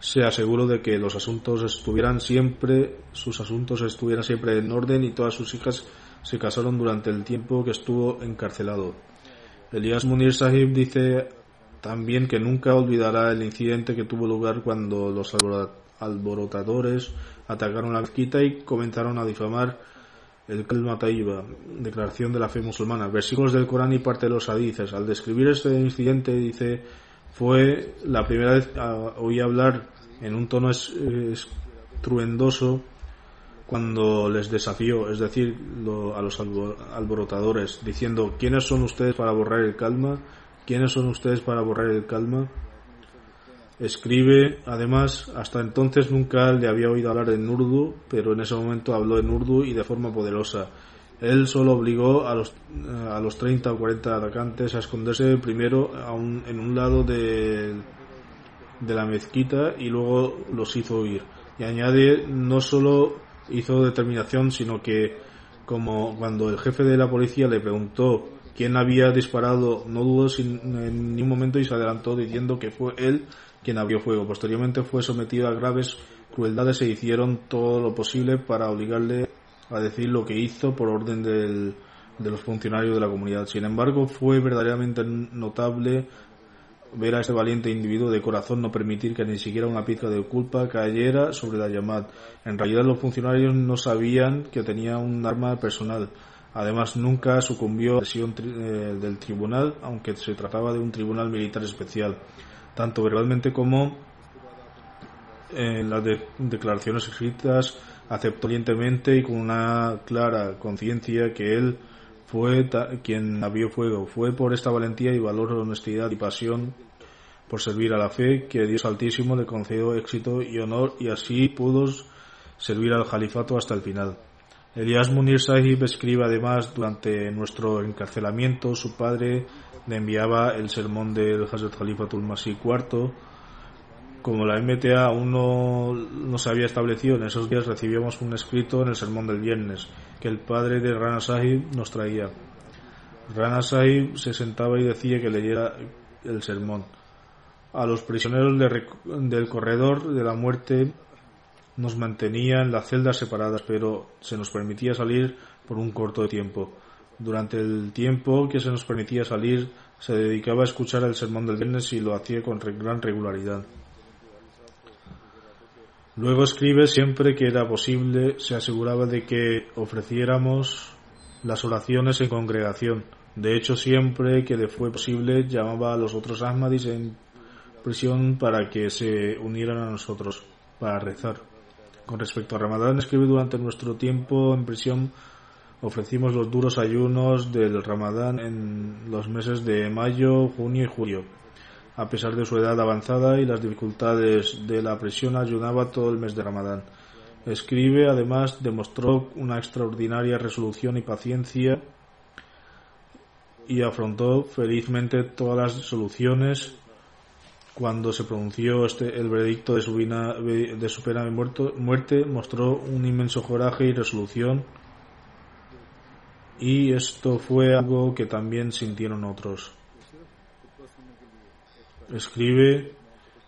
se aseguró de que los asuntos estuvieran siempre, sus asuntos estuvieran siempre en orden y todas sus hijas se casaron durante el tiempo que estuvo encarcelado. Elias Munir Sahib dice también que nunca olvidará el incidente que tuvo lugar cuando los alborotadores atacaron la mezquita y comenzaron a difamar el Kalma Taiba, declaración de la fe musulmana, versículos del Corán y parte de los hadices. Al describir este incidente dice, fue la primera vez que oí hablar en un tono estruendoso cuando les desafió, es decir, a los alborotadores, diciendo, ¿quiénes son ustedes para borrar el calma? ¿Quiénes son ustedes para borrar el calma? Escribe, además, hasta entonces nunca le había oído hablar en urdu, pero en ese momento habló en urdu y de forma poderosa. Él solo obligó a los, a los 30 o 40 atacantes a esconderse primero en un lado de, de la mezquita y luego los hizo huir. Y añade, no solo hizo determinación, sino que como cuando el jefe de la policía le preguntó quién había disparado, no dudó sin, en ningún momento y se adelantó diciendo que fue él quien abrió fuego. Posteriormente fue sometido a graves crueldades e hicieron todo lo posible para obligarle a decir lo que hizo por orden del, de los funcionarios de la comunidad. Sin embargo, fue verdaderamente notable ver a este valiente individuo de corazón no permitir que ni siquiera una pizca de culpa cayera sobre la llamada. En realidad los funcionarios no sabían que tenía un arma personal. Además, nunca sucumbió a la presión eh, del tribunal, aunque se trataba de un tribunal militar especial tanto verbalmente como en las declaraciones escritas, aceptó valientemente y con una clara conciencia que él fue quien abrió fuego. Fue por esta valentía y valor, honestidad y pasión por servir a la fe que Dios Altísimo le concedió éxito y honor y así pudo servir al califato hasta el final. Elias Munir Sahib escribe además durante nuestro encarcelamiento su padre le enviaba el sermón del Hazrat Khalifatul Masih IV. Como la MTA aún no, se había establecido, en esos días recibíamos un escrito en el sermón del viernes que el padre de Rana Sahib nos traía. Rana Sahib se sentaba y decía que leyera el sermón. A los prisioneros del corredor de la muerte nos mantenía en las celdas separadas, pero se nos permitía salir por un corto tiempo. Durante el tiempo que se nos permitía salir, se dedicaba a escuchar el sermón del viernes y lo hacía con gran regularidad. Luego escribe siempre que era posible, se aseguraba de que ofreciéramos las oraciones en congregación. De hecho, siempre que le fue posible, llamaba a los otros Ahmadis en prisión para que se unieran a nosotros para rezar. Con respecto a Ramadán, escribe durante nuestro tiempo en prisión ofrecimos los duros ayunos del Ramadán en los meses de mayo, junio y julio. A pesar de su edad avanzada y las dificultades de la presión, ayunaba todo el mes de Ramadán. Escribe, además, demostró una extraordinaria resolución y paciencia y afrontó felizmente todas las soluciones cuando se pronunció este, el veredicto de su pena de muerte, mostró un inmenso coraje y resolución y esto fue algo que también sintieron otros. Escribe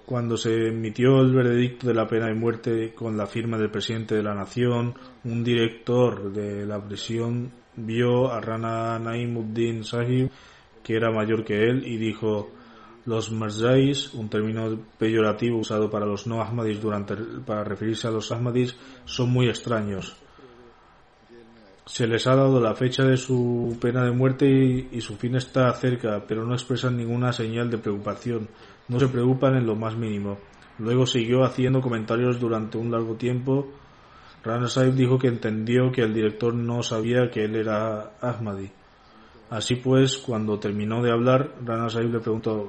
Cuando se emitió el veredicto de la pena de muerte con la firma del presidente de la nación, un director de la prisión vio a Rana Naimuddin Sahib, que era mayor que él, y dijo, los Marzais, un término peyorativo usado para los no Ahmadis durante, para referirse a los Ahmadis, son muy extraños. Se les ha dado la fecha de su pena de muerte y, su fin está cerca, pero no expresan ninguna señal de preocupación. No se preocupan en lo más mínimo. Luego siguió haciendo comentarios durante un largo tiempo. Rana Sahib dijo que entendió que el director no sabía que él era Ahmadi. Así pues, cuando terminó de hablar, Rana Sahib le preguntó,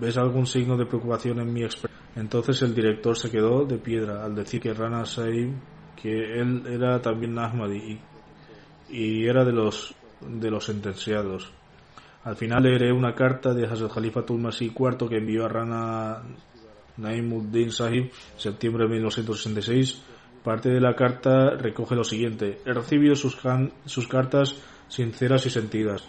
¿ves algún signo de preocupación en mi expresión? Entonces el director se quedó de piedra al decir que Rana Sahib, que él era también Ahmadi y, y era de los, de los sentenciados. Al final leeré una carta de Hazrat Khalifa Masih IV que envió a Rana Naimuddin Sahib septiembre de 1966. Parte de la carta recoge lo siguiente. He recibido sus, sus cartas sinceras y sentidas.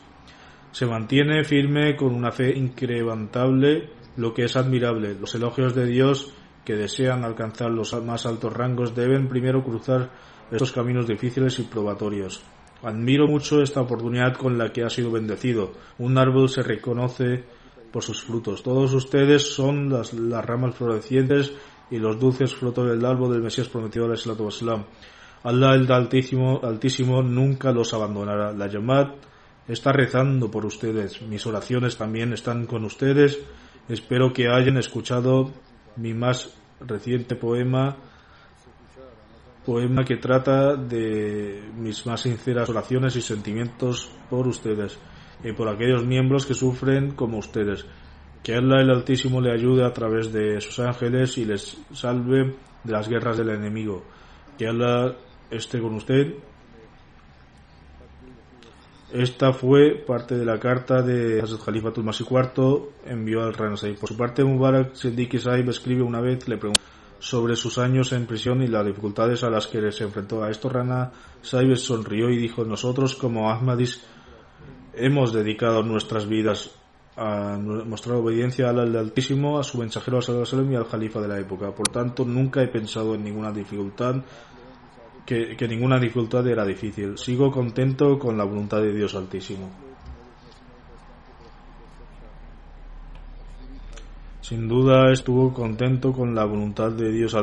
Se mantiene firme con una fe incrementable, lo que es admirable. Los elogios de Dios que desean alcanzar los más altos rangos deben primero cruzar estos caminos difíciles y probatorios. Admiro mucho esta oportunidad con la que ha sido bendecido. Un árbol se reconoce por sus frutos. Todos ustedes son las, ramas florecientes y los dulces frutos del árbol del Mesías prometido al Islam. Allah el Altísimo, Altísimo nunca los abandonará. La Yamad está rezando por ustedes. Mis oraciones también están con ustedes. Espero que hayan escuchado mi más reciente poema poema que trata de mis más sinceras oraciones y sentimientos por ustedes y por aquellos miembros que sufren como ustedes. Que Allah el Altísimo le ayude a través de sus ángeles y les salve de las guerras del enemigo. Que Allah esté con usted. Esta fue parte de la carta de Hazrat Khalifa Masih IV envió al Rana Por su parte, Mubarak Siddiqui Saib escribe una vez, le preguntó sobre sus años en prisión y las dificultades a las que se enfrentó. A esto Rana Saibes sonrió y dijo, nosotros como Ahmadis hemos dedicado nuestras vidas a mostrar obediencia al Altísimo, a su mensajero Salem y al Jalifa de la época. Por tanto, nunca he pensado en ninguna dificultad, que, que ninguna dificultad era difícil. Sigo contento con la voluntad de Dios Altísimo. Sin duda estuvo contento con la voluntad de Dios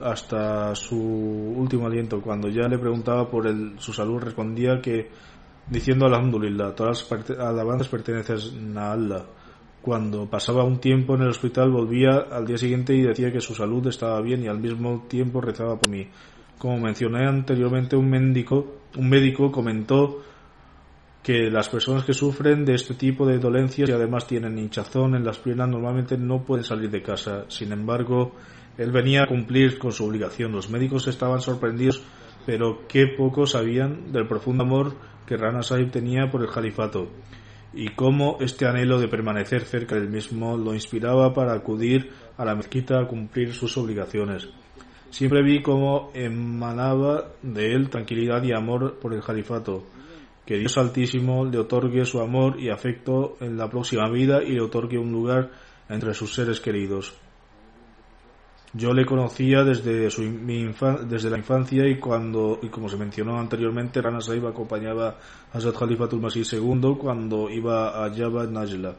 hasta su último aliento. Cuando ya le preguntaba por el, su salud, respondía que, diciendo Alhamdulillah, todas las alabanzas pertenecen a Allah. Cuando pasaba un tiempo en el hospital, volvía al día siguiente y decía que su salud estaba bien y al mismo tiempo rezaba por mí. Como mencioné anteriormente, un médico, un médico comentó que las personas que sufren de este tipo de dolencias y además tienen hinchazón en las piernas normalmente no pueden salir de casa. Sin embargo, él venía a cumplir con su obligación. Los médicos estaban sorprendidos, pero qué poco sabían del profundo amor que Rana Sahib tenía por el califato y cómo este anhelo de permanecer cerca del mismo lo inspiraba para acudir a la mezquita a cumplir sus obligaciones. Siempre vi cómo emanaba de él tranquilidad y amor por el califato que Dios Altísimo le otorgue su amor y afecto en la próxima vida y le otorgue un lugar entre sus seres queridos. Yo le conocía desde, su, desde la infancia y cuando, y como se mencionó anteriormente, Rana Sahib acompañaba a Hazrat Khalifatul Masih II cuando iba a Java Najla.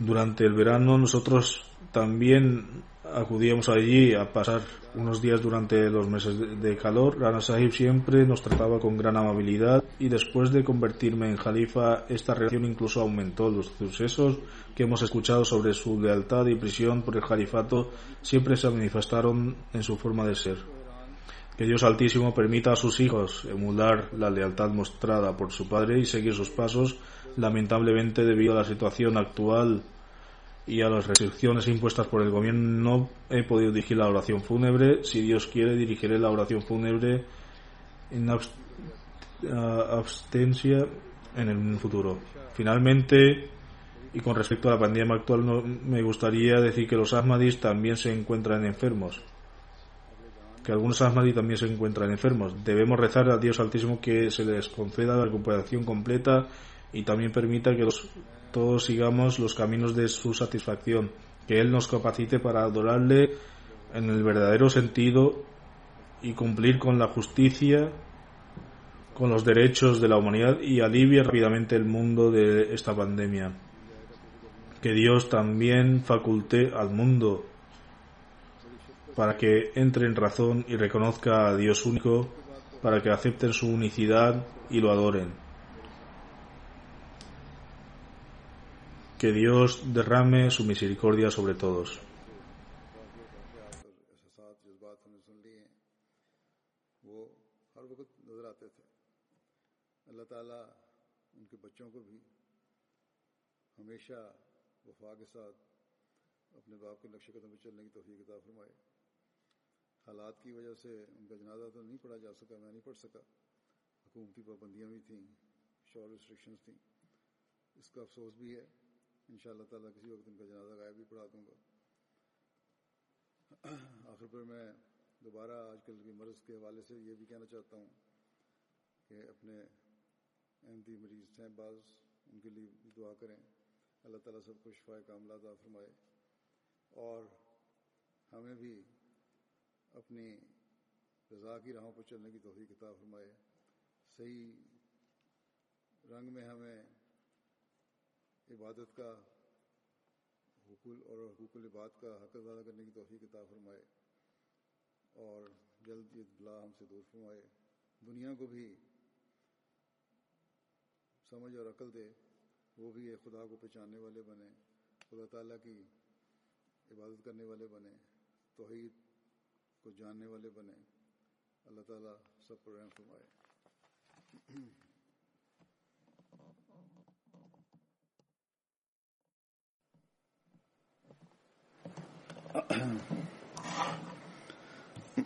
Durante el verano nosotros también acudíamos allí a pasar unos días durante los meses de, calor. Rana Sahib siempre nos trataba con gran amabilidad y después de convertirme en jalifa esta relación incluso aumentó. Los sucesos que hemos escuchado sobre su lealtad y prisión por el califato siempre se manifestaron en su forma de ser. Que Dios Altísimo permita a sus hijos emular la lealtad mostrada por su padre y seguir sus pasos, lamentablemente debido a la situación actual y a las restricciones impuestas por el gobierno no he podido dirigir la oración fúnebre. Si Dios quiere, dirigiré la oración fúnebre en abstencia en el futuro. Finalmente, y con respecto a la pandemia actual, no, me gustaría decir que los Ahmadis también se encuentran enfermos. Que algunos Ahmadis también se encuentran enfermos. Debemos rezar a Dios Altísimo que se les conceda la recuperación completa y también permita que los todos sigamos los caminos de su satisfacción. que Él nos capacite para adorarle en el verdadero sentido y cumplir con la justicia, con los derechos de la humanidad y alivie rápidamente el mundo de esta pandemia. Que Dios también faculte al mundo para que entre en razón y reconozca a Dios único, para que acepten su unicidad y lo adoren. Que Dios derrame su misericordia sobre todos. حالات کی وجہ سے ان کا جنازہ تو نہیں پڑھا جا سکا میں نہیں پڑھ سکا حکومتی پابندیاں بھی تھیں شور ریسٹرکشنز تھیں اس کا افسوس بھی ہے इन ताला किसी वक्त उनका जनाजा गायब भी पढ़ा दूँगा। आखिर पर मैं दोबारा आजकल की मर्ज के हवाले से ये भी कहना चाहता हूँ कि अपने अहमदी मरीज़ हैं बाज उनके लिए भी दुआ करें। अल्लाह ताला सबको शफा कामलाता फरमाए। और हमें भी अपनी रजा की राहों पर चलने की तोहफी किताब फरमाए। सही रंग में हमें عبادت کا حقوق اور حقوق العباد کا حق ادا کرنے کی توفیق عطا فرمائے اور جلد یہ بلا ہم سے دور فرمائے۔ دنیا کو بھی سمجھ اور عقل دے، وہ بھی ایک خدا کو پہچاننے والے بنے، خدا تعالیٰ کی عبادت کرنے والے بنے، توحید کو جاننے والے بنے۔ اللہ تعالیٰ سب پر رحم فرمائے۔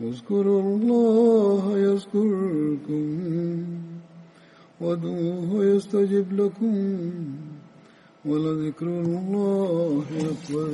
اذكروا الله يذكركم وادعوه يستجب لكم ولذكر الله أكبر.